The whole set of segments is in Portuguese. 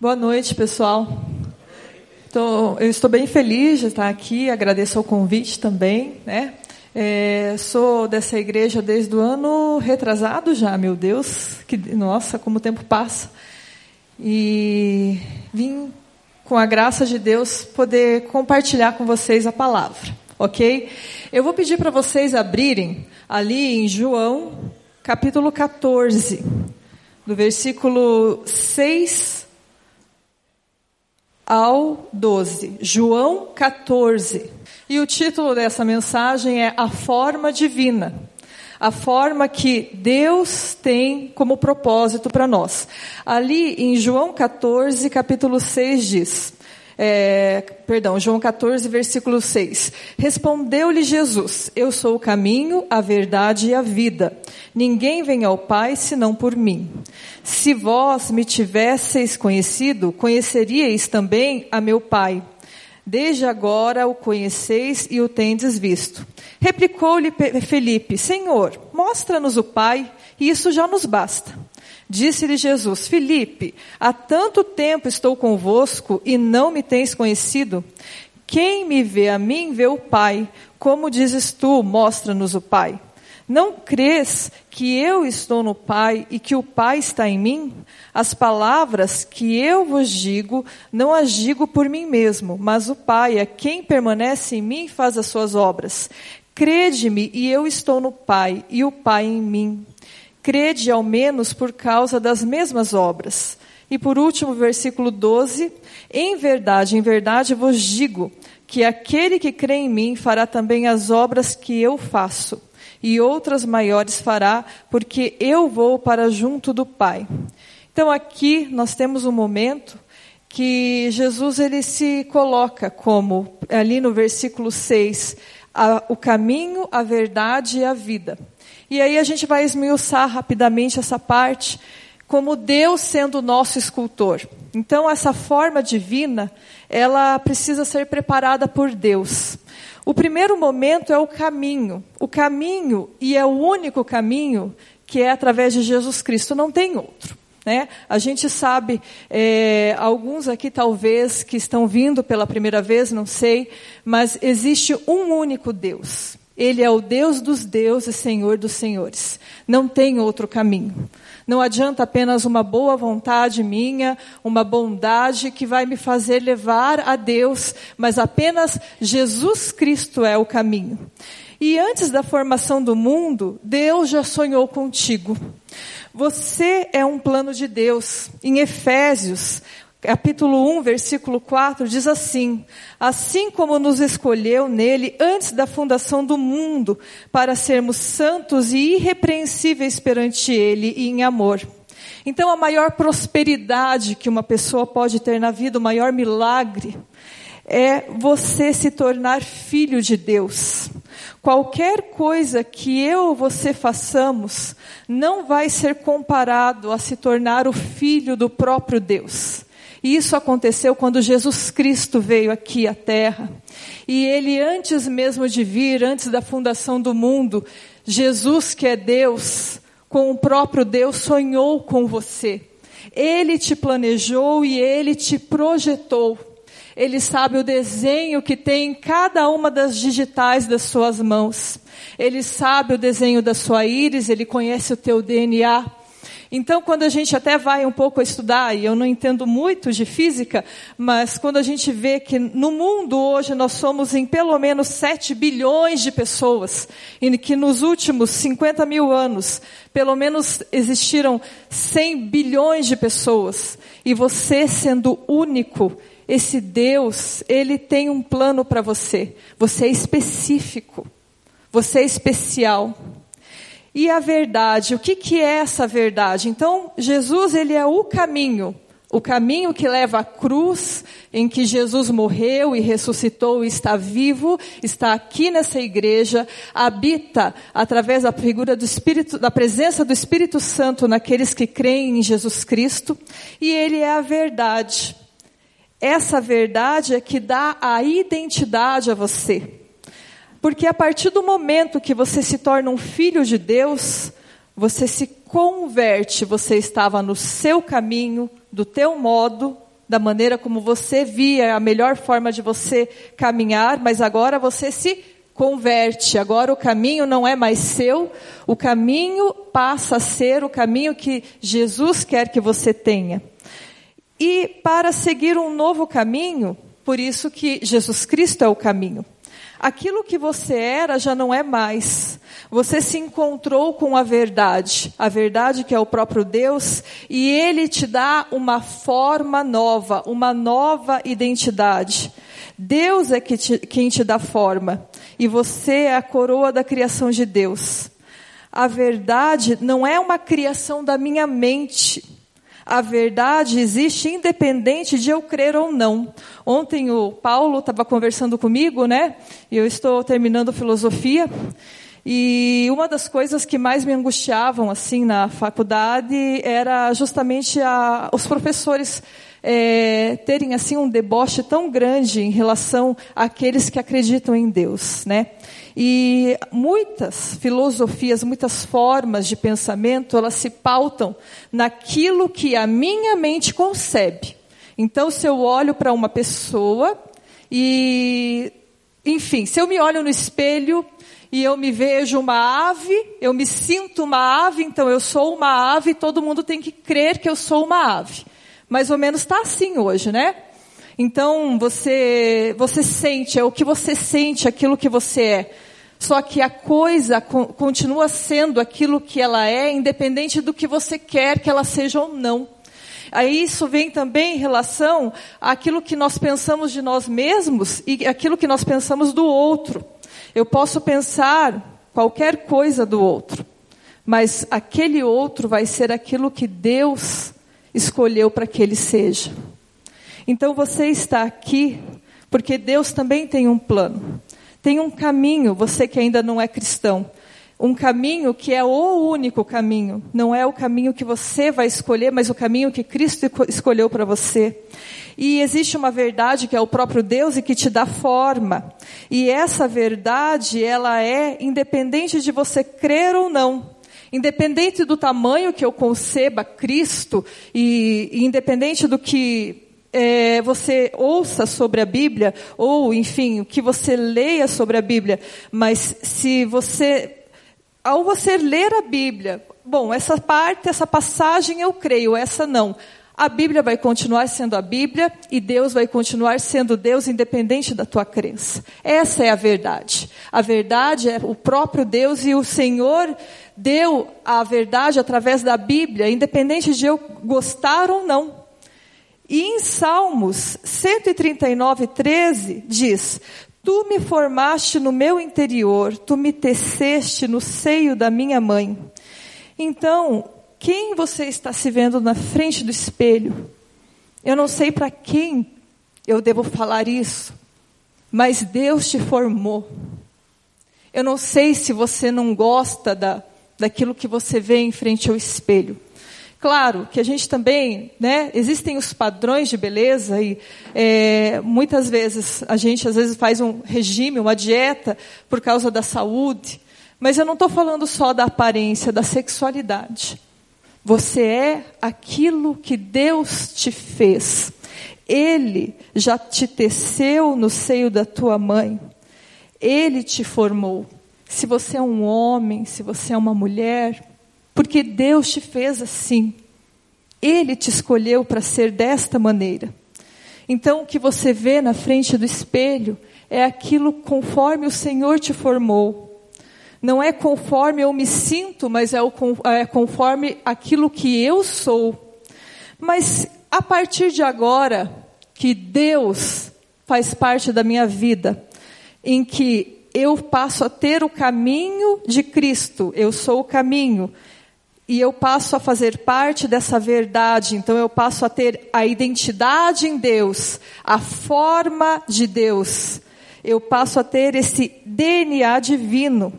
Boa noite, pessoal. Então, eu estou bem feliz de estar aqui, agradeço o convite também. Né? É, sou dessa igreja desde o ano retrasado já, meu Deus, que, nossa, como o tempo passa. E vim, com a graça de Deus, poder compartilhar com vocês a palavra, ok? Eu vou pedir para vocês abrirem ali em João, capítulo 14, do versículo 6 ao 12. João 14. E o título dessa mensagem é A Forma Divina. A forma que Deus tem como propósito para nós. Ali em João 14, capítulo 6 diz: é, perdão, João 14, versículo 6. Respondeu-lhe Jesus: Eu sou o caminho, a verdade e a vida. Ninguém vem ao Pai senão por mim. Se vós me tivesseis conhecido, conheceríeis também a meu Pai. Desde agora o conheceis e o tendes visto. Replicou-lhe Felipe: Senhor, mostra-nos o Pai, e isso já nos basta. Disse-lhe Jesus: Filipe, há tanto tempo estou convosco e não me tens conhecido? Quem me vê a mim, vê o Pai. Como dizes tu, mostra-nos o Pai. Não crês que eu estou no Pai e que o Pai está em mim? As palavras que eu vos digo, não as digo por mim mesmo, mas o Pai, a quem permanece em mim, faz as suas obras. Crede-me e eu estou no Pai e o Pai em mim. Crede ao menos por causa das mesmas obras. E por último, versículo 12: Em verdade, em verdade vos digo que aquele que crê em mim fará também as obras que eu faço, e outras maiores fará, porque eu vou para junto do Pai. Então aqui nós temos um momento que Jesus ele se coloca como ali no versículo 6, a, o caminho, a verdade e a vida. E aí a gente vai esmiuçar rapidamente essa parte, como Deus sendo o nosso escultor. Então essa forma divina, ela precisa ser preparada por Deus. O primeiro momento é o caminho. O caminho, e é o único caminho, que é através de Jesus Cristo, não tem outro. Né? A gente sabe, é, alguns aqui talvez que estão vindo pela primeira vez, não sei, mas existe um único Deus. Ele é o Deus dos deuses, Senhor dos senhores. Não tem outro caminho. Não adianta apenas uma boa vontade minha, uma bondade que vai me fazer levar a Deus, mas apenas Jesus Cristo é o caminho. E antes da formação do mundo, Deus já sonhou contigo. Você é um plano de Deus. Em Efésios, capítulo 1, versículo 4, diz assim: Assim como nos escolheu nele antes da fundação do mundo, para sermos santos e irrepreensíveis perante ele e em amor. Então, a maior prosperidade que uma pessoa pode ter na vida, o maior milagre, é você se tornar filho de Deus. Qualquer coisa que eu ou você façamos não vai ser comparado a se tornar o filho do próprio Deus. E isso aconteceu quando Jesus Cristo veio aqui à Terra. E ele, antes mesmo de vir, antes da fundação do mundo, Jesus, que é Deus, com o próprio Deus, sonhou com você. Ele te planejou e ele te projetou. Ele sabe o desenho que tem em cada uma das digitais das suas mãos. Ele sabe o desenho da sua íris, ele conhece o teu DNA. Então, quando a gente até vai um pouco estudar, e eu não entendo muito de física, mas quando a gente vê que no mundo hoje nós somos em pelo menos 7 bilhões de pessoas, e que nos últimos 50 mil anos, pelo menos existiram 100 bilhões de pessoas, e você sendo único, esse Deus, ele tem um plano para você. Você é específico. Você é especial. E a verdade, o que, que é essa verdade? Então, Jesus, ele é o caminho. O caminho que leva à cruz, em que Jesus morreu e ressuscitou e está vivo, está aqui nessa igreja, habita através da figura do Espírito, da presença do Espírito Santo naqueles que creem em Jesus Cristo, e ele é a verdade. Essa verdade é que dá a identidade a você. Porque a partir do momento que você se torna um filho de Deus, você se converte, você estava no seu caminho, do teu modo, da maneira como você via a melhor forma de você caminhar, mas agora você se converte. Agora o caminho não é mais seu, o caminho passa a ser o caminho que Jesus quer que você tenha. E para seguir um novo caminho, por isso que Jesus Cristo é o caminho. Aquilo que você era já não é mais. Você se encontrou com a verdade, a verdade que é o próprio Deus, e Ele te dá uma forma nova, uma nova identidade. Deus é que te, quem te dá forma, e você é a coroa da criação de Deus. A verdade não é uma criação da minha mente. A verdade existe independente de eu crer ou não. Ontem o Paulo estava conversando comigo, né? Eu estou terminando filosofia. E uma das coisas que mais me angustiavam assim na faculdade era justamente a, os professores é, terem assim um deboche tão grande em relação àqueles que acreditam em Deus, né? E muitas filosofias, muitas formas de pensamento, elas se pautam naquilo que a minha mente concebe. Então, se eu olho para uma pessoa e, enfim, se eu me olho no espelho e eu me vejo uma ave, eu me sinto uma ave, então eu sou uma ave, todo mundo tem que crer que eu sou uma ave. Mais ou menos está assim hoje, né? Então você você sente, é o que você sente, aquilo que você é. Só que a coisa continua sendo aquilo que ela é, independente do que você quer que ela seja ou não. Aí isso vem também em relação àquilo que nós pensamos de nós mesmos e aquilo que nós pensamos do outro. Eu posso pensar qualquer coisa do outro, mas aquele outro vai ser aquilo que Deus escolheu para que ele seja. Então você está aqui porque Deus também tem um plano. Tem um caminho, você que ainda não é cristão, um caminho que é o único caminho. Não é o caminho que você vai escolher, mas o caminho que Cristo escolheu para você. E existe uma verdade que é o próprio Deus e que te dá forma. E essa verdade, ela é independente de você crer ou não. Independente do tamanho que eu conceba Cristo e, e independente do que é, você ouça sobre a Bíblia, ou enfim, que você leia sobre a Bíblia, mas se você ao você ler a Bíblia, bom, essa parte, essa passagem eu creio, essa não. A Bíblia vai continuar sendo a Bíblia e Deus vai continuar sendo Deus independente da tua crença. Essa é a verdade. A verdade é o próprio Deus e o Senhor deu a verdade através da Bíblia, independente de eu gostar ou não. E em Salmos 139, 13 diz: Tu me formaste no meu interior, tu me teceste no seio da minha mãe. Então, quem você está se vendo na frente do espelho? Eu não sei para quem eu devo falar isso, mas Deus te formou. Eu não sei se você não gosta da, daquilo que você vê em frente ao espelho. Claro que a gente também, né, existem os padrões de beleza e é, muitas vezes a gente às vezes faz um regime, uma dieta por causa da saúde, mas eu não estou falando só da aparência, da sexualidade. Você é aquilo que Deus te fez. Ele já te teceu no seio da tua mãe. Ele te formou. Se você é um homem, se você é uma mulher, porque Deus te fez assim. Ele te escolheu para ser desta maneira. Então, o que você vê na frente do espelho é aquilo conforme o Senhor te formou. Não é conforme eu me sinto, mas é, o, é conforme aquilo que eu sou. Mas a partir de agora, que Deus faz parte da minha vida, em que eu passo a ter o caminho de Cristo, eu sou o caminho, e eu passo a fazer parte dessa verdade, então eu passo a ter a identidade em Deus, a forma de Deus, eu passo a ter esse DNA divino,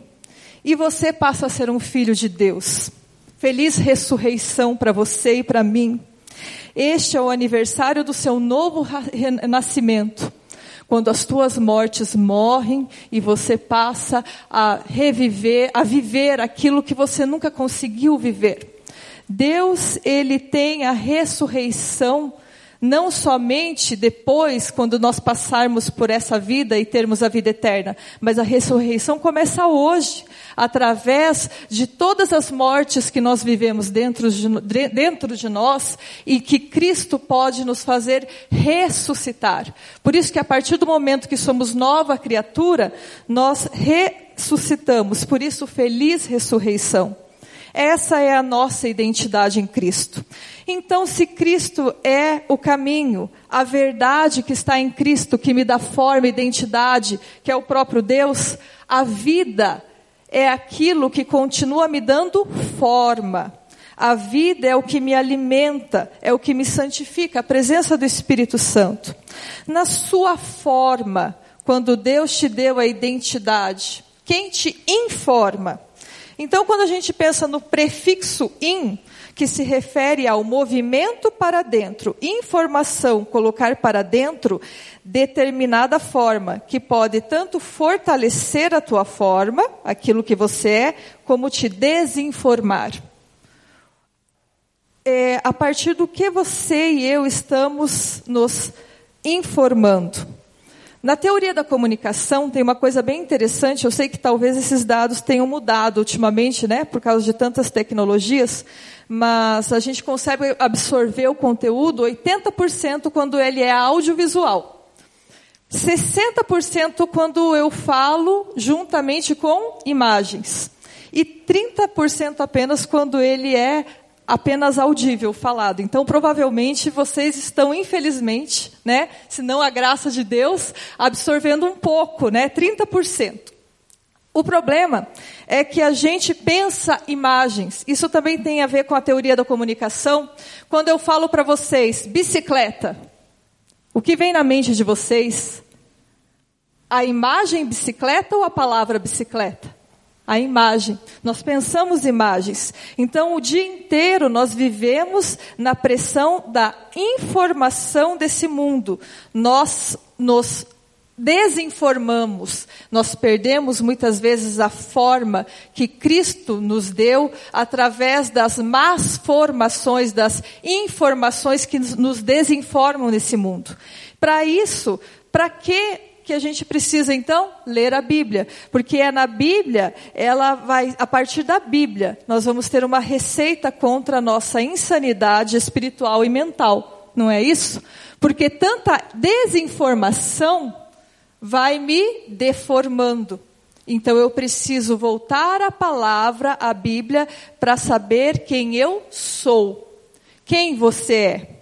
e você passa a ser um filho de Deus. Feliz ressurreição para você e para mim. Este é o aniversário do seu novo renascimento quando as tuas mortes morrem e você passa a reviver, a viver aquilo que você nunca conseguiu viver. Deus, ele tem a ressurreição não somente depois, quando nós passarmos por essa vida e termos a vida eterna, mas a ressurreição começa hoje, através de todas as mortes que nós vivemos dentro de, dentro de nós e que Cristo pode nos fazer ressuscitar. Por isso que a partir do momento que somos nova criatura, nós ressuscitamos. Por isso, feliz ressurreição. Essa é a nossa identidade em Cristo. Então, se Cristo é o caminho, a verdade que está em Cristo, que me dá forma, identidade, que é o próprio Deus, a vida é aquilo que continua me dando forma. A vida é o que me alimenta, é o que me santifica, a presença do Espírito Santo. Na sua forma, quando Deus te deu a identidade, quem te informa? Então, quando a gente pensa no prefixo in, que se refere ao movimento para dentro, informação, colocar para dentro, determinada forma, que pode tanto fortalecer a tua forma, aquilo que você é, como te desinformar. É, a partir do que você e eu estamos nos informando. Na teoria da comunicação tem uma coisa bem interessante, eu sei que talvez esses dados tenham mudado ultimamente, né, por causa de tantas tecnologias, mas a gente consegue absorver o conteúdo 80% quando ele é audiovisual. 60% quando eu falo juntamente com imagens. E 30% apenas quando ele é apenas audível, falado. Então, provavelmente, vocês estão, infelizmente, né, se não a graça de Deus, absorvendo um pouco, né, 30%. O problema é que a gente pensa imagens. Isso também tem a ver com a teoria da comunicação. Quando eu falo para vocês bicicleta, o que vem na mente de vocês? A imagem bicicleta ou a palavra bicicleta? A imagem. Nós pensamos imagens. Então, o dia inteiro nós vivemos na pressão da informação desse mundo. Nós nos desinformamos, nós perdemos muitas vezes a forma que Cristo nos deu através das más formações, das informações que nos desinformam nesse mundo. Para isso, para que que a gente precisa então ler a Bíblia, porque é na Bíblia, ela vai a partir da Bíblia, nós vamos ter uma receita contra a nossa insanidade espiritual e mental, não é isso? Porque tanta desinformação vai me deformando. Então eu preciso voltar à palavra, à Bíblia, para saber quem eu sou. Quem você é?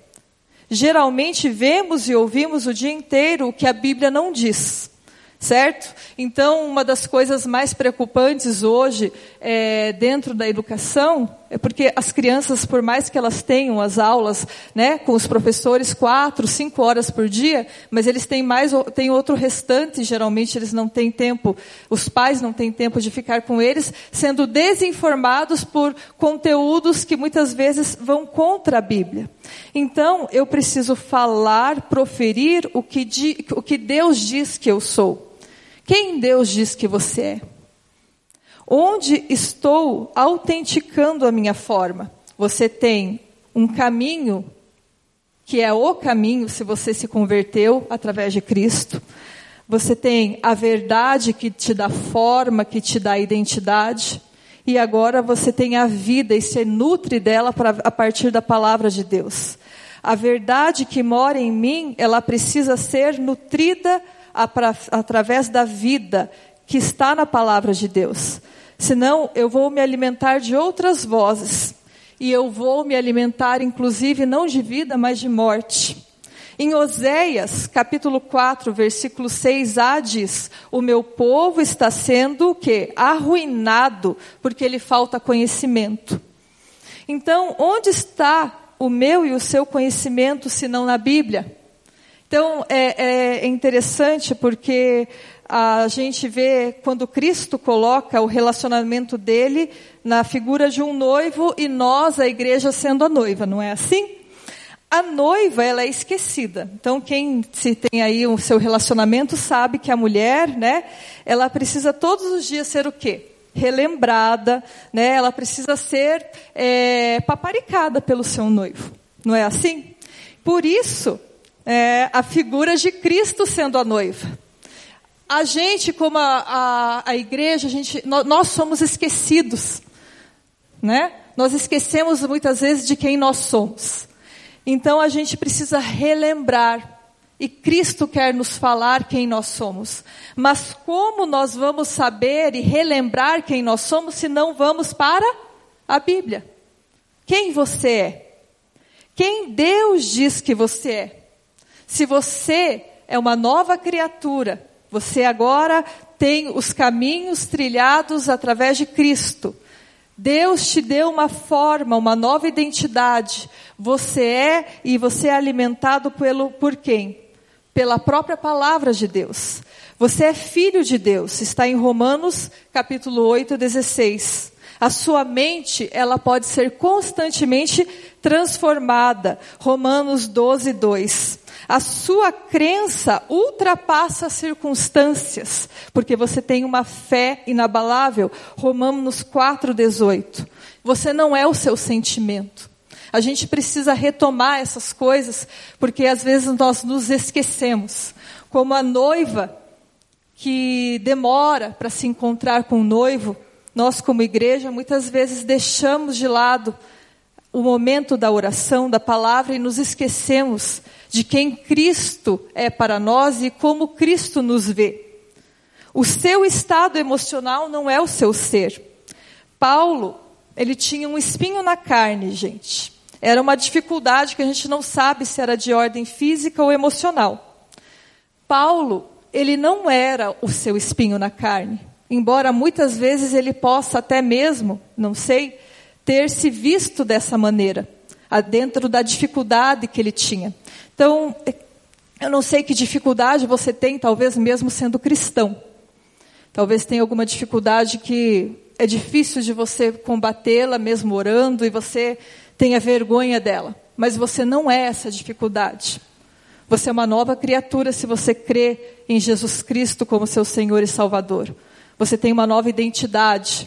Geralmente vemos e ouvimos o dia inteiro o que a Bíblia não diz. Certo? Então, uma das coisas mais preocupantes hoje é, dentro da educação é porque as crianças, por mais que elas tenham as aulas né, com os professores quatro, cinco horas por dia, mas eles têm mais, têm outro restante, geralmente eles não têm tempo, os pais não têm tempo de ficar com eles, sendo desinformados por conteúdos que muitas vezes vão contra a Bíblia. Então, eu preciso falar, proferir o que, o que Deus diz que eu sou. Quem Deus diz que você é? Onde estou autenticando a minha forma? Você tem um caminho, que é o caminho se você se converteu através de Cristo. Você tem a verdade que te dá forma, que te dá identidade. E agora você tem a vida e se nutre dela pra, a partir da palavra de Deus. A verdade que mora em mim, ela precisa ser nutrida através da vida que está na palavra de Deus. Senão eu vou me alimentar de outras vozes. E eu vou me alimentar, inclusive, não de vida, mas de morte. Em Oséias, capítulo 4, versículo 6a diz: O meu povo está sendo o quê? Arruinado, porque lhe falta conhecimento. Então, onde está o meu e o seu conhecimento, se não na Bíblia? Então, é, é interessante porque a gente vê quando Cristo coloca o relacionamento dele na figura de um noivo e nós, a igreja, sendo a noiva, não é assim? A noiva, ela é esquecida. Então, quem se tem aí o seu relacionamento sabe que a mulher, né, ela precisa todos os dias ser o quê? Relembrada, né? Ela precisa ser é, paparicada pelo seu noivo. Não é assim? Por isso, é, a figura de Cristo sendo a noiva. A gente, como a, a, a igreja, a gente, nós, nós somos esquecidos, né? Nós esquecemos muitas vezes de quem nós somos. Então a gente precisa relembrar. E Cristo quer nos falar quem nós somos. Mas como nós vamos saber e relembrar quem nós somos se não vamos para a Bíblia? Quem você é? Quem Deus diz que você é? Se você é uma nova criatura, você agora tem os caminhos trilhados através de Cristo. Deus te deu uma forma, uma nova identidade. Você é e você é alimentado pelo por quem? Pela própria palavra de Deus. Você é filho de Deus. Está em Romanos, capítulo 8, 16. A sua mente, ela pode ser constantemente transformada. Romanos 12, 2. A sua crença ultrapassa as circunstâncias, porque você tem uma fé inabalável. Romanos 4:18. Você não é o seu sentimento. A gente precisa retomar essas coisas, porque às vezes nós nos esquecemos. Como a noiva que demora para se encontrar com o noivo, nós como igreja muitas vezes deixamos de lado o momento da oração, da palavra e nos esquecemos de quem Cristo é para nós e como Cristo nos vê. O seu estado emocional não é o seu ser. Paulo, ele tinha um espinho na carne, gente. Era uma dificuldade que a gente não sabe se era de ordem física ou emocional. Paulo, ele não era o seu espinho na carne. Embora muitas vezes ele possa até mesmo, não sei, ter se visto dessa maneira, dentro da dificuldade que ele tinha. Então, eu não sei que dificuldade você tem, talvez mesmo sendo cristão. Talvez tenha alguma dificuldade que é difícil de você combatê-la, mesmo orando, e você tenha vergonha dela. Mas você não é essa dificuldade. Você é uma nova criatura se você crê em Jesus Cristo como seu Senhor e Salvador. Você tem uma nova identidade.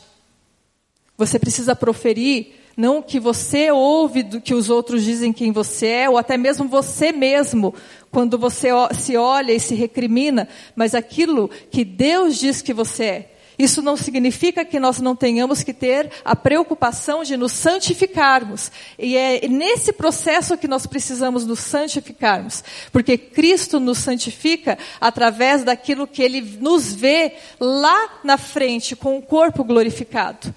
Você precisa proferir não o que você ouve do que os outros dizem quem você é, ou até mesmo você mesmo, quando você se olha e se recrimina, mas aquilo que Deus diz que você é. Isso não significa que nós não tenhamos que ter a preocupação de nos santificarmos. E é nesse processo que nós precisamos nos santificarmos. Porque Cristo nos santifica através daquilo que Ele nos vê lá na frente, com o corpo glorificado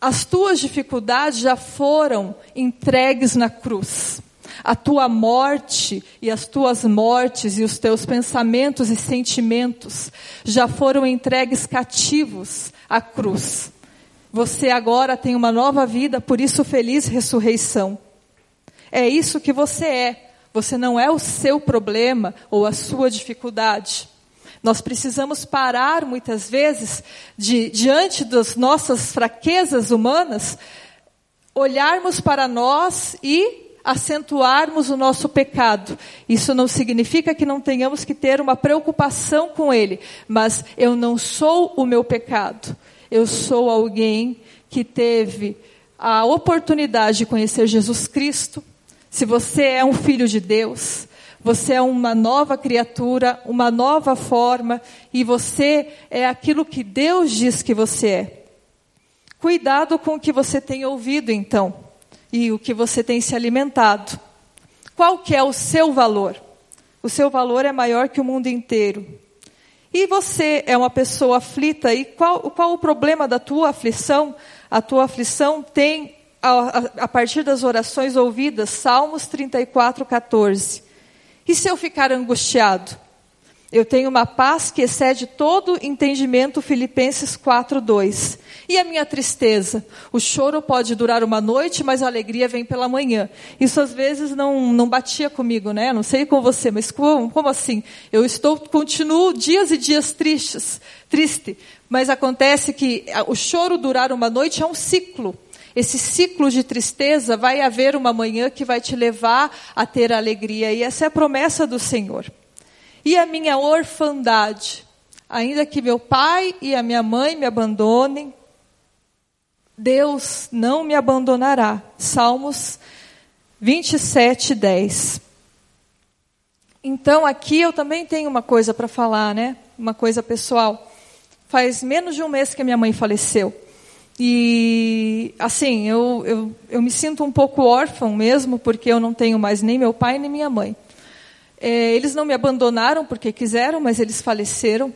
as tuas dificuldades já foram entregues na cruz. A tua morte e as tuas mortes e os teus pensamentos e sentimentos já foram entregues cativos à cruz. Você agora tem uma nova vida, por isso feliz ressurreição. É isso que você é. Você não é o seu problema ou a sua dificuldade. Nós precisamos parar muitas vezes de diante das nossas fraquezas humanas, olharmos para nós e acentuarmos o nosso pecado. Isso não significa que não tenhamos que ter uma preocupação com ele, mas eu não sou o meu pecado. Eu sou alguém que teve a oportunidade de conhecer Jesus Cristo. Se você é um filho de Deus, você é uma nova criatura, uma nova forma, e você é aquilo que Deus diz que você é. Cuidado com o que você tem ouvido, então, e o que você tem se alimentado. Qual que é o seu valor? O seu valor é maior que o mundo inteiro. E você é uma pessoa aflita, e qual, qual o problema da tua aflição? A tua aflição tem, a, a, a partir das orações ouvidas, Salmos 34, 14. E se eu ficar angustiado? Eu tenho uma paz que excede todo entendimento, Filipenses 4:2. E a minha tristeza? O choro pode durar uma noite, mas a alegria vem pela manhã. Isso às vezes não, não batia comigo, né? Não sei com você, mas como, como assim? Eu estou, continuo dias e dias tristes, triste, mas acontece que o choro durar uma noite é um ciclo. Esse ciclo de tristeza vai haver uma manhã que vai te levar a ter alegria, e essa é a promessa do Senhor. E a minha orfandade, ainda que meu pai e a minha mãe me abandonem, Deus não me abandonará. Salmos 27, 10. Então, aqui eu também tenho uma coisa para falar, né? Uma coisa pessoal. Faz menos de um mês que minha mãe faleceu. E, assim, eu, eu, eu me sinto um pouco órfão mesmo, porque eu não tenho mais nem meu pai nem minha mãe. É, eles não me abandonaram porque quiseram, mas eles faleceram.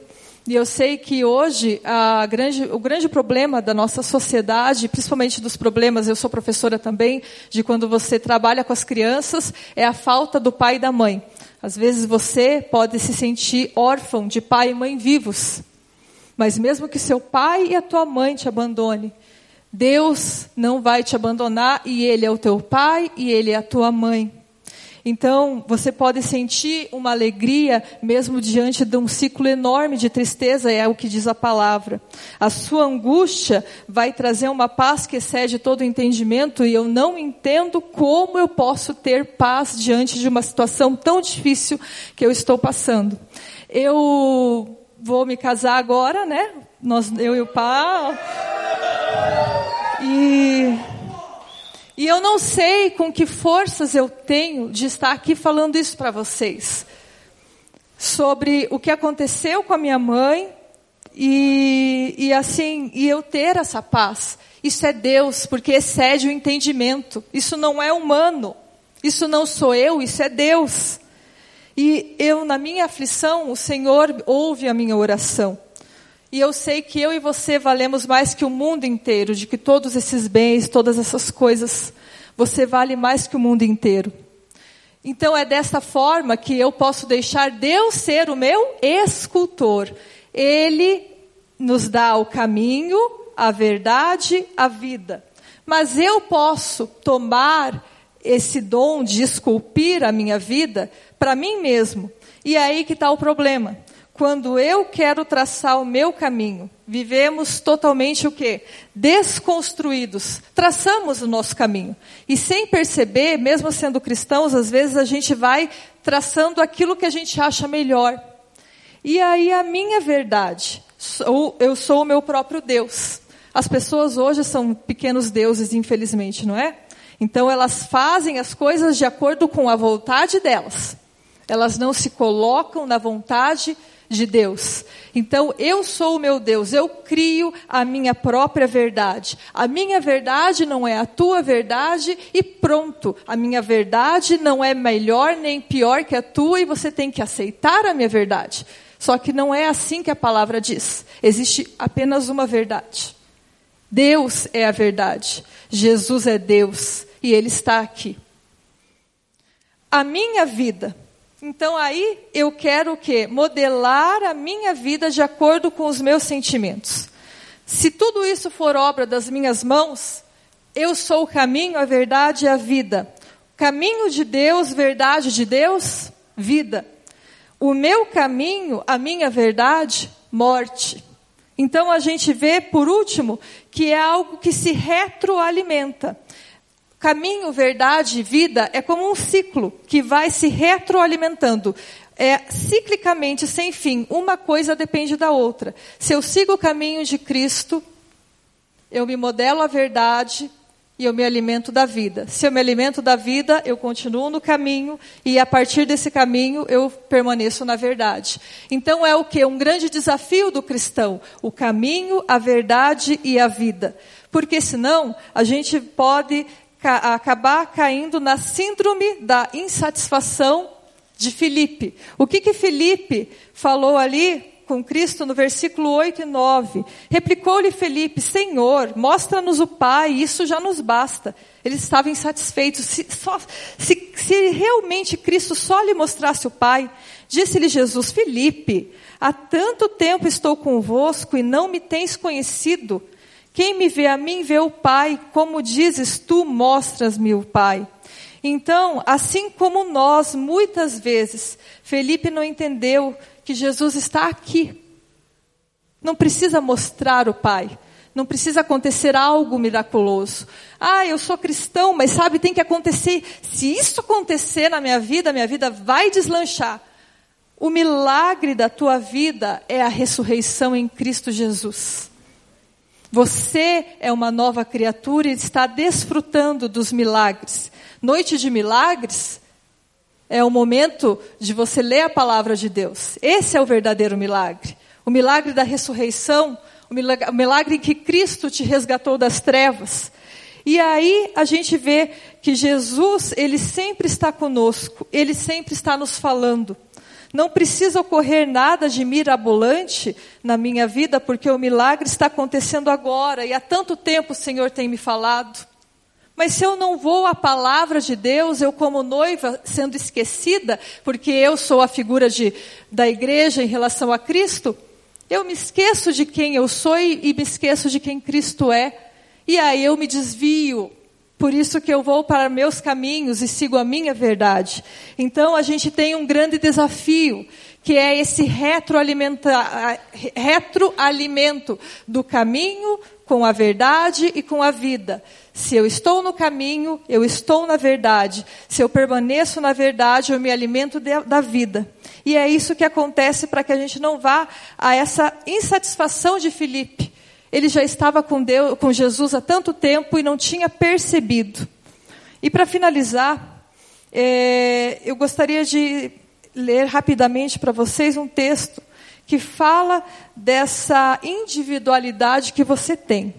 E eu sei que hoje grande, o grande problema da nossa sociedade, principalmente dos problemas, eu sou professora também, de quando você trabalha com as crianças, é a falta do pai e da mãe. Às vezes você pode se sentir órfão de pai e mãe vivos. Mas mesmo que seu pai e a tua mãe te abandone, Deus não vai te abandonar e Ele é o teu pai e Ele é a tua mãe. Então, você pode sentir uma alegria mesmo diante de um ciclo enorme de tristeza, é o que diz a palavra. A sua angústia vai trazer uma paz que excede todo o entendimento e eu não entendo como eu posso ter paz diante de uma situação tão difícil que eu estou passando. Eu vou me casar agora, né? Nós, eu e o Paulo. E, e eu não sei com que forças eu tenho de estar aqui falando isso para vocês. Sobre o que aconteceu com a minha mãe e, e assim, e eu ter essa paz. Isso é Deus, porque excede o entendimento. Isso não é humano. Isso não sou eu, isso é Deus. E eu, na minha aflição, o Senhor ouve a minha oração. E eu sei que eu e você valemos mais que o mundo inteiro, de que todos esses bens, todas essas coisas, você vale mais que o mundo inteiro. Então é dessa forma que eu posso deixar Deus ser o meu escultor. Ele nos dá o caminho, a verdade, a vida. Mas eu posso tomar esse dom de esculpir a minha vida para mim mesmo. E é aí que está o problema. Quando eu quero traçar o meu caminho, vivemos totalmente o quê? Desconstruídos. Traçamos o nosso caminho. E sem perceber, mesmo sendo cristãos, às vezes a gente vai traçando aquilo que a gente acha melhor. E aí a minha verdade, eu sou o meu próprio Deus. As pessoas hoje são pequenos deuses, infelizmente, não é? Então elas fazem as coisas de acordo com a vontade delas. Elas não se colocam na vontade de Deus. Então, eu sou o meu Deus, eu crio a minha própria verdade. A minha verdade não é a tua verdade e pronto. A minha verdade não é melhor nem pior que a tua e você tem que aceitar a minha verdade. Só que não é assim que a palavra diz. Existe apenas uma verdade. Deus é a verdade. Jesus é Deus e Ele está aqui. A minha vida então aí eu quero o quê? Modelar a minha vida de acordo com os meus sentimentos. Se tudo isso for obra das minhas mãos, eu sou o caminho, a verdade e a vida. Caminho de Deus, verdade de Deus, vida. O meu caminho, a minha verdade, morte. Então a gente vê, por último, que é algo que se retroalimenta. Caminho, verdade e vida é como um ciclo que vai se retroalimentando. É ciclicamente, sem fim. Uma coisa depende da outra. Se eu sigo o caminho de Cristo, eu me modelo a verdade e eu me alimento da vida. Se eu me alimento da vida, eu continuo no caminho e a partir desse caminho eu permaneço na verdade. Então é o que? Um grande desafio do cristão: o caminho, a verdade e a vida. Porque senão a gente pode acabar caindo na síndrome da insatisfação de Filipe. O que que Filipe falou ali com Cristo no versículo 8 e 9? Replicou-lhe Felipe: Senhor, mostra-nos o Pai, isso já nos basta. Ele estava insatisfeito. Se, só, se, se realmente Cristo só lhe mostrasse o Pai, disse-lhe Jesus: Felipe, há tanto tempo estou convosco e não me tens conhecido. Quem me vê a mim vê o Pai, como dizes tu, mostras-me o Pai. Então, assim como nós, muitas vezes, Felipe não entendeu que Jesus está aqui. Não precisa mostrar o Pai. Não precisa acontecer algo miraculoso. Ah, eu sou cristão, mas sabe, tem que acontecer. Se isso acontecer na minha vida, minha vida vai deslanchar. O milagre da tua vida é a ressurreição em Cristo Jesus. Você é uma nova criatura e está desfrutando dos milagres. Noite de milagres é o momento de você ler a palavra de Deus. Esse é o verdadeiro milagre. O milagre da ressurreição, o milagre, em que Cristo te resgatou das trevas. E aí a gente vê que Jesus, ele sempre está conosco, ele sempre está nos falando. Não precisa ocorrer nada de mirabolante na minha vida, porque o milagre está acontecendo agora, e há tanto tempo o Senhor tem me falado. Mas se eu não vou à palavra de Deus, eu como noiva sendo esquecida, porque eu sou a figura de, da igreja em relação a Cristo, eu me esqueço de quem eu sou e, e me esqueço de quem Cristo é. E aí eu me desvio. Por isso que eu vou para meus caminhos e sigo a minha verdade. Então a gente tem um grande desafio, que é esse retroalimento do caminho com a verdade e com a vida. Se eu estou no caminho, eu estou na verdade. Se eu permaneço na verdade, eu me alimento de, da vida. E é isso que acontece para que a gente não vá a essa insatisfação de Filipe. Ele já estava com, Deus, com Jesus há tanto tempo e não tinha percebido. E para finalizar, é, eu gostaria de ler rapidamente para vocês um texto que fala dessa individualidade que você tem.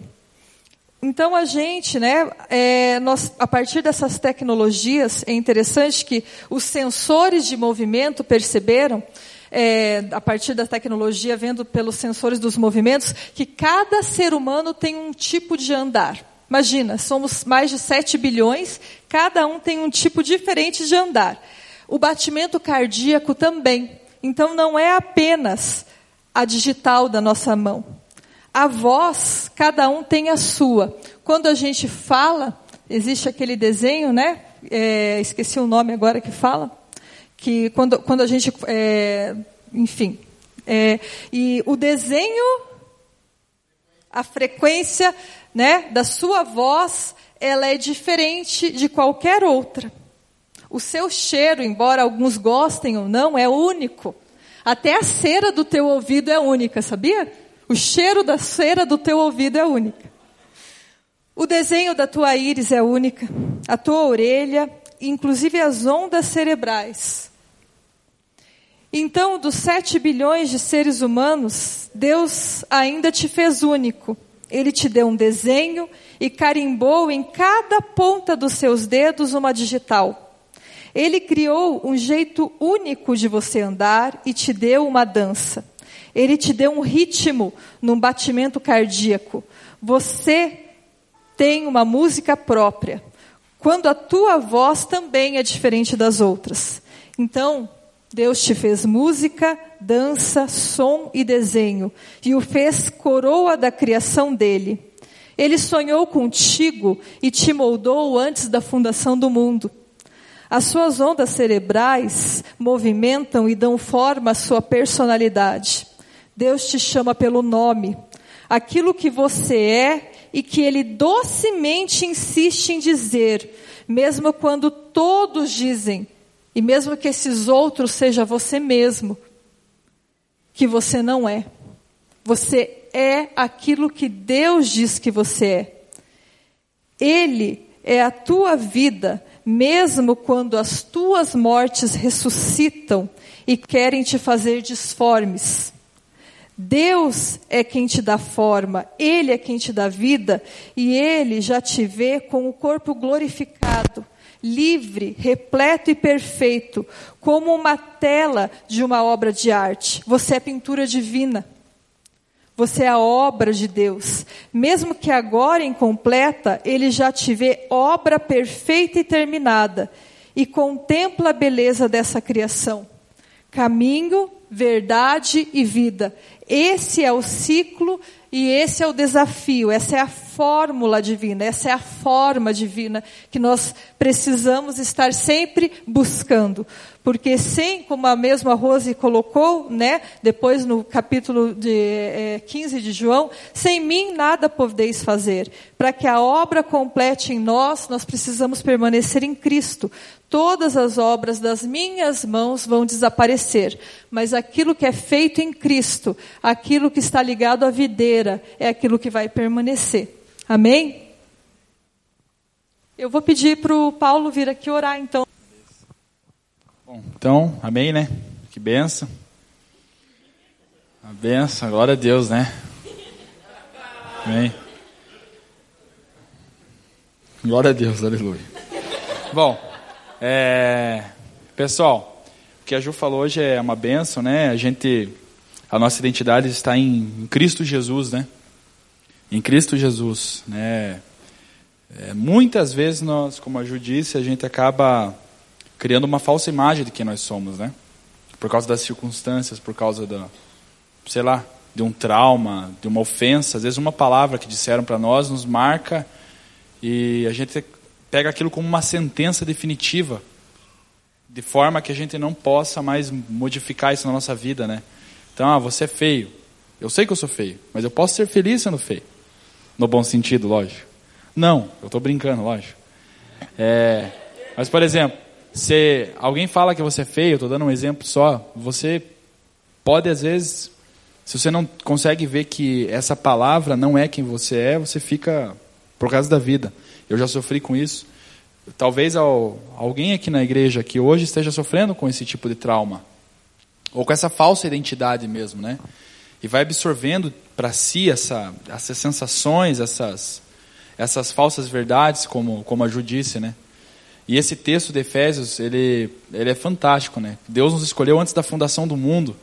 Então a gente, né, é, nós, a partir dessas tecnologias, é interessante que os sensores de movimento perceberam é, a partir da tecnologia, vendo pelos sensores dos movimentos, que cada ser humano tem um tipo de andar. Imagina, somos mais de 7 bilhões, cada um tem um tipo diferente de andar. O batimento cardíaco também. Então não é apenas a digital da nossa mão. A voz, cada um tem a sua. Quando a gente fala, existe aquele desenho, né? É, esqueci o nome agora que fala que quando, quando a gente, é, enfim, é, e o desenho, a frequência, né, da sua voz, ela é diferente de qualquer outra. O seu cheiro, embora alguns gostem ou não, é único. Até a cera do teu ouvido é única, sabia? O cheiro da cera do teu ouvido é única. O desenho da tua íris é única. A tua orelha, inclusive as ondas cerebrais. Então, dos sete bilhões de seres humanos, Deus ainda te fez único. Ele te deu um desenho e carimbou em cada ponta dos seus dedos uma digital. Ele criou um jeito único de você andar e te deu uma dança. Ele te deu um ritmo num batimento cardíaco. Você tem uma música própria. Quando a tua voz também é diferente das outras. Então, Deus te fez música, dança, som e desenho, e o fez coroa da criação dele. Ele sonhou contigo e te moldou antes da fundação do mundo. As suas ondas cerebrais movimentam e dão forma à sua personalidade. Deus te chama pelo nome, aquilo que você é e que ele docemente insiste em dizer, mesmo quando todos dizem e mesmo que esses outros seja você mesmo, que você não é. Você é aquilo que Deus diz que você é. Ele é a tua vida, mesmo quando as tuas mortes ressuscitam e querem te fazer disformes. Deus é quem te dá forma, Ele é quem te dá vida, e Ele já te vê com o corpo glorificado livre, repleto e perfeito, como uma tela de uma obra de arte. Você é pintura divina. Você é a obra de Deus. Mesmo que agora incompleta, Ele já te vê obra perfeita e terminada e contempla a beleza dessa criação. Caminho, verdade e vida. Esse é o ciclo e esse é o desafio, essa é a fórmula divina, essa é a forma divina que nós precisamos estar sempre buscando. Porque sem, como a mesma Rose colocou, né, depois no capítulo de, é, 15 de João, sem mim nada podeis fazer. Para que a obra complete em nós, nós precisamos permanecer em Cristo todas as obras das minhas mãos vão desaparecer, mas aquilo que é feito em Cristo, aquilo que está ligado à videira, é aquilo que vai permanecer. Amém? Eu vou pedir para o Paulo vir aqui orar então. Bom, Então, amém, né? Que benção. A benção, glória a Deus, né? Amém. Glória a Deus, aleluia. Bom, é, pessoal, o que a Ju falou hoje é uma benção, né? A gente, a nossa identidade está em Cristo Jesus, né? Em Cristo Jesus, né? É, muitas vezes nós, como a Ju disse, a gente acaba criando uma falsa imagem de quem nós somos, né? Por causa das circunstâncias, por causa da, sei lá, de um trauma, de uma ofensa, às vezes uma palavra que disseram para nós nos marca e a gente pega aquilo como uma sentença definitiva, de forma que a gente não possa mais modificar isso na nossa vida, né? Então, ah, você é feio. Eu sei que eu sou feio, mas eu posso ser feliz sendo feio. No bom sentido, lógico. Não, eu estou brincando, lógico. É, mas, por exemplo, se alguém fala que você é feio, estou dando um exemplo só, você pode, às vezes, se você não consegue ver que essa palavra não é quem você é, você fica por causa da vida. Eu já sofri com isso. Talvez alguém aqui na igreja que hoje esteja sofrendo com esse tipo de trauma, ou com essa falsa identidade mesmo, né? E vai absorvendo para si essa, essas sensações, essas, essas falsas verdades, como, como a Ju disse, né? E esse texto de Efésios, ele, ele é fantástico, né? Deus nos escolheu antes da fundação do mundo.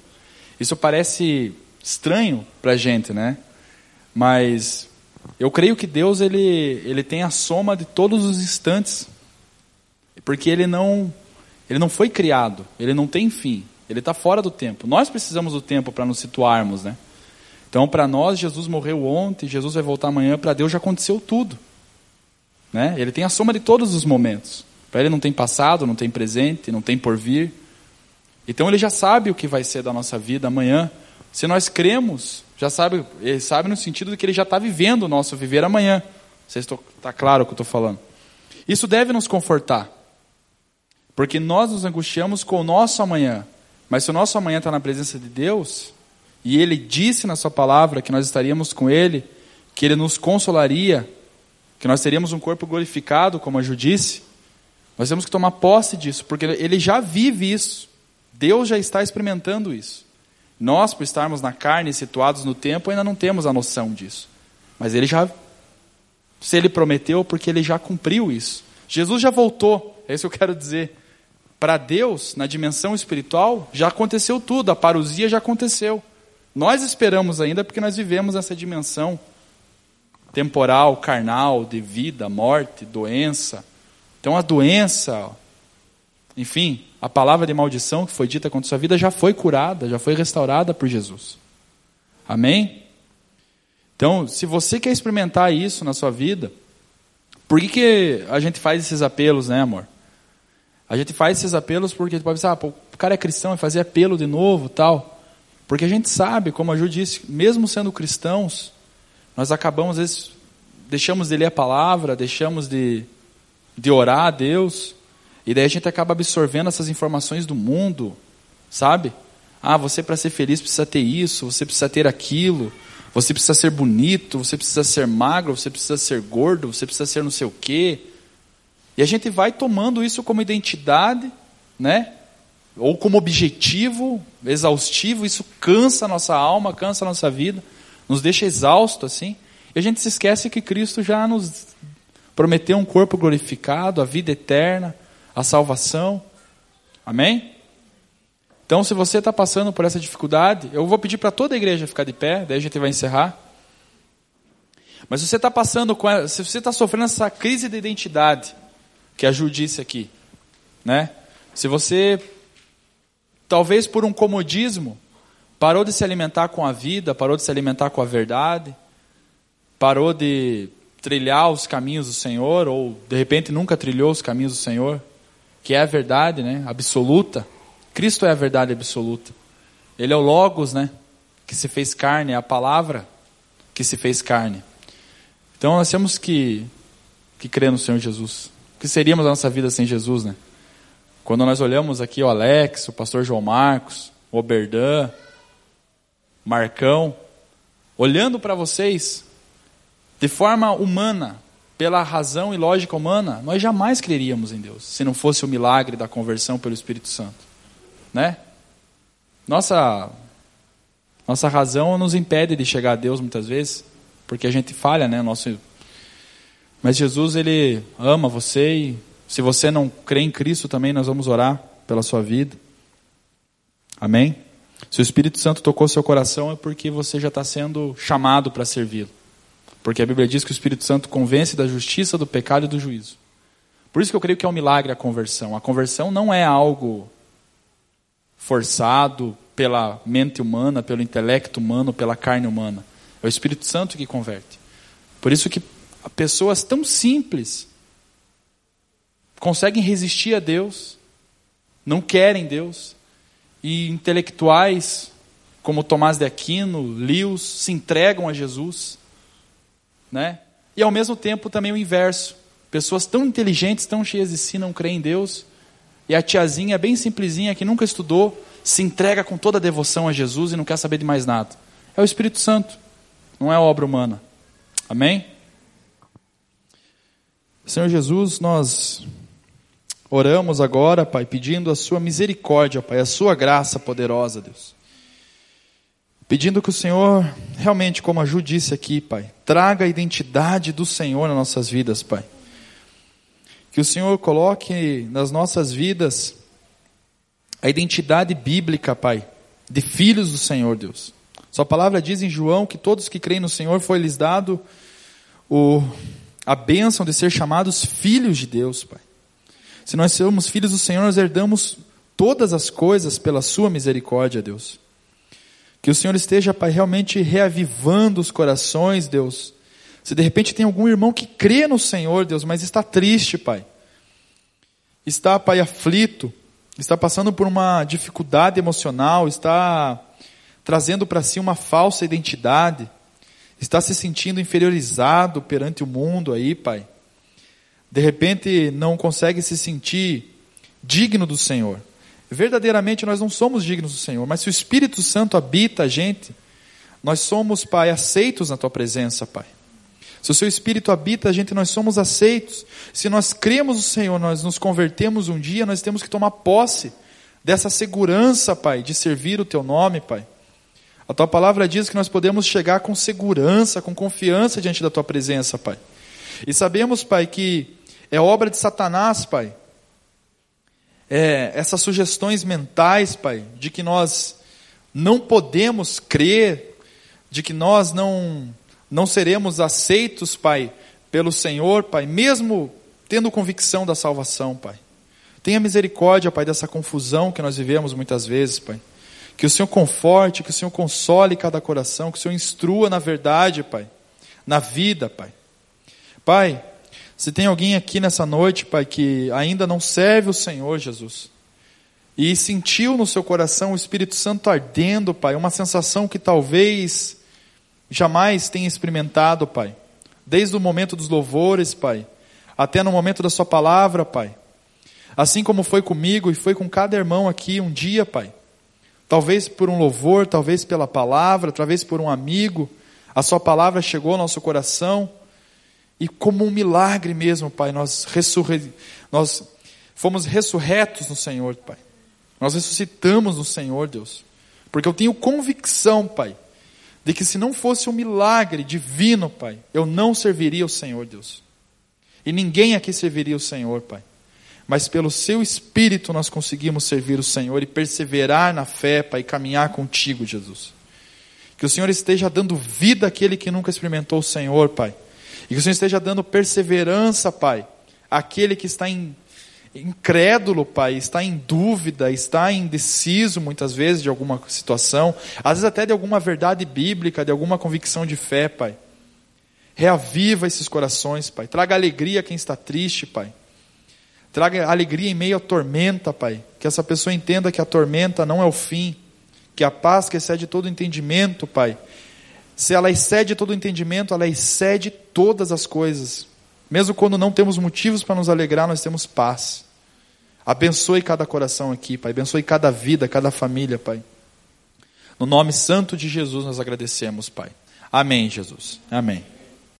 Isso parece estranho para a gente, né? Mas eu creio que Deus ele, ele tem a soma de todos os instantes, porque ele não ele não foi criado, ele não tem fim, ele está fora do tempo. Nós precisamos do tempo para nos situarmos, né? Então, para nós, Jesus morreu ontem, Jesus vai voltar amanhã. Para Deus já aconteceu tudo, né? Ele tem a soma de todos os momentos. Para ele não tem passado, não tem presente, não tem porvir. Então ele já sabe o que vai ser da nossa vida amanhã. Se nós cremos, já sabe, ele sabe no sentido de que ele já está vivendo o nosso viver amanhã. Não sei se está claro o que eu estou falando. Isso deve nos confortar. Porque nós nos angustiamos com o nosso amanhã. Mas se o nosso amanhã está na presença de Deus, e Ele disse na Sua palavra que nós estaríamos com Ele, que Ele nos consolaria, que nós teríamos um corpo glorificado, como a Ju disse, nós temos que tomar posse disso, porque Ele já vive isso. Deus já está experimentando isso. Nós, por estarmos na carne, situados no tempo, ainda não temos a noção disso. Mas ele já, se ele prometeu, porque ele já cumpriu isso. Jesus já voltou, é isso que eu quero dizer. Para Deus, na dimensão espiritual, já aconteceu tudo, a parousia já aconteceu. Nós esperamos ainda porque nós vivemos essa dimensão temporal, carnal, de vida, morte, doença. Então a doença, enfim, a palavra de maldição que foi dita contra sua vida já foi curada, já foi restaurada por Jesus. Amém? Então, se você quer experimentar isso na sua vida, por que, que a gente faz esses apelos, né, amor? A gente faz esses apelos porque pode pensar, ah, pô, o cara é cristão e fazer apelo de novo tal. Porque a gente sabe, como a Ju disse, mesmo sendo cristãos, nós acabamos, às vezes, deixamos de ler a palavra, deixamos de, de orar a Deus, e daí a gente acaba absorvendo essas informações do mundo, sabe? Ah, você para ser feliz precisa ter isso, você precisa ter aquilo, você precisa ser bonito, você precisa ser magro, você precisa ser gordo, você precisa ser não sei o quê. E a gente vai tomando isso como identidade, né? Ou como objetivo exaustivo, isso cansa a nossa alma, cansa a nossa vida, nos deixa exausto assim. E a gente se esquece que Cristo já nos prometeu um corpo glorificado, a vida eterna, a salvação. Amém? Então, se você está passando por essa dificuldade, eu vou pedir para toda a igreja ficar de pé, daí a gente vai encerrar. Mas se você está passando com, se você está sofrendo essa crise de identidade, que a Ju disse aqui, né? Se você, talvez por um comodismo, parou de se alimentar com a vida, parou de se alimentar com a verdade, parou de trilhar os caminhos do Senhor, ou de repente nunca trilhou os caminhos do Senhor, que é a verdade, né, absoluta. Cristo é a verdade absoluta. Ele é o Logos, né, que se fez carne, é a palavra que se fez carne. Então nós temos que, que crer no Senhor Jesus. O que seríamos a nossa vida sem Jesus, né? Quando nós olhamos aqui o Alex, o pastor João Marcos, o Oberdan, Marcão, olhando para vocês de forma humana, pela razão e lógica humana, nós jamais creríamos em Deus, se não fosse o milagre da conversão pelo Espírito Santo. né? Nossa nossa razão nos impede de chegar a Deus muitas vezes, porque a gente falha, né? Nosso Mas Jesus ele ama você e se você não crê em Cristo também nós vamos orar pela sua vida. Amém? Se o Espírito Santo tocou seu coração é porque você já está sendo chamado para servi-lo. Porque a Bíblia diz que o Espírito Santo convence da justiça, do pecado e do juízo. Por isso que eu creio que é um milagre a conversão. A conversão não é algo forçado pela mente humana, pelo intelecto humano, pela carne humana. É o Espírito Santo que converte. Por isso que pessoas tão simples conseguem resistir a Deus, não querem Deus, e intelectuais como Tomás de Aquino, Lewis, se entregam a Jesus, né? E ao mesmo tempo também o inverso. Pessoas tão inteligentes, tão cheias de si, não creem em Deus. E a tiazinha bem simplesinha que nunca estudou, se entrega com toda a devoção a Jesus e não quer saber de mais nada. É o Espírito Santo, não é obra humana. Amém? Senhor Jesus, nós Oramos agora, Pai, pedindo a Sua misericórdia, Pai, a Sua graça poderosa, Deus. Pedindo que o Senhor, realmente, como a Ju disse aqui, Pai, traga a identidade do Senhor nas nossas vidas, Pai. Que o Senhor coloque nas nossas vidas a identidade bíblica, Pai, de filhos do Senhor, Deus. Sua palavra diz em João que todos que creem no Senhor foi-lhes dado o, a bênção de ser chamados filhos de Deus, Pai. Se nós somos filhos do Senhor, nós herdamos todas as coisas pela Sua misericórdia, Deus. Que o Senhor esteja, Pai, realmente reavivando os corações, Deus. Se de repente tem algum irmão que crê no Senhor, Deus, mas está triste, Pai. Está, Pai, aflito, está passando por uma dificuldade emocional, está trazendo para si uma falsa identidade, está se sentindo inferiorizado perante o mundo aí, Pai de repente não consegue se sentir digno do Senhor. Verdadeiramente nós não somos dignos do Senhor, mas se o Espírito Santo habita a gente, nós somos, Pai, aceitos na tua presença, Pai. Se o seu Espírito habita a gente, nós somos aceitos. Se nós cremos no Senhor, nós nos convertemos um dia, nós temos que tomar posse dessa segurança, Pai, de servir o teu nome, Pai. A tua palavra diz que nós podemos chegar com segurança, com confiança diante da tua presença, Pai. E sabemos, Pai, que é obra de Satanás, Pai. É, essas sugestões mentais, Pai, de que nós não podemos crer, de que nós não, não seremos aceitos, Pai, pelo Senhor, Pai, mesmo tendo convicção da salvação, Pai. Tenha misericórdia, Pai, dessa confusão que nós vivemos muitas vezes, Pai. Que o Senhor conforte, que o Senhor console cada coração, que o Senhor instrua na verdade, Pai, na vida, Pai. Pai, se tem alguém aqui nessa noite, Pai, que ainda não serve o Senhor Jesus, e sentiu no seu coração o Espírito Santo ardendo, Pai, uma sensação que talvez jamais tenha experimentado, Pai, desde o momento dos louvores, Pai, até no momento da Sua palavra, Pai. Assim como foi comigo e foi com cada irmão aqui um dia, Pai. Talvez por um louvor, talvez pela palavra, talvez por um amigo, a Sua palavra chegou ao nosso coração e como um milagre mesmo, Pai, nós, ressurre... nós fomos ressurretos no Senhor, Pai. Nós ressuscitamos no Senhor, Deus. Porque eu tenho convicção, Pai, de que se não fosse um milagre divino, Pai, eu não serviria o Senhor, Deus. E ninguém aqui serviria o Senhor, Pai. Mas pelo Seu Espírito nós conseguimos servir o Senhor e perseverar na fé, Pai, e caminhar contigo, Jesus. Que o Senhor esteja dando vida àquele que nunca experimentou o Senhor, Pai. E que o Senhor esteja dando perseverança, Pai, àquele que está em, incrédulo, Pai, está em dúvida, está indeciso muitas vezes de alguma situação, às vezes até de alguma verdade bíblica, de alguma convicção de fé, Pai. Reaviva esses corações, Pai. Traga alegria a quem está triste, Pai. Traga alegria em meio à tormenta, Pai. Que essa pessoa entenda que a tormenta não é o fim, que a paz que excede todo entendimento, Pai, se ela excede todo o entendimento, ela excede todas as coisas. Mesmo quando não temos motivos para nos alegrar, nós temos paz. Abençoe cada coração aqui, Pai. Abençoe cada vida, cada família, Pai. No nome santo de Jesus nós agradecemos, Pai. Amém, Jesus. Amém.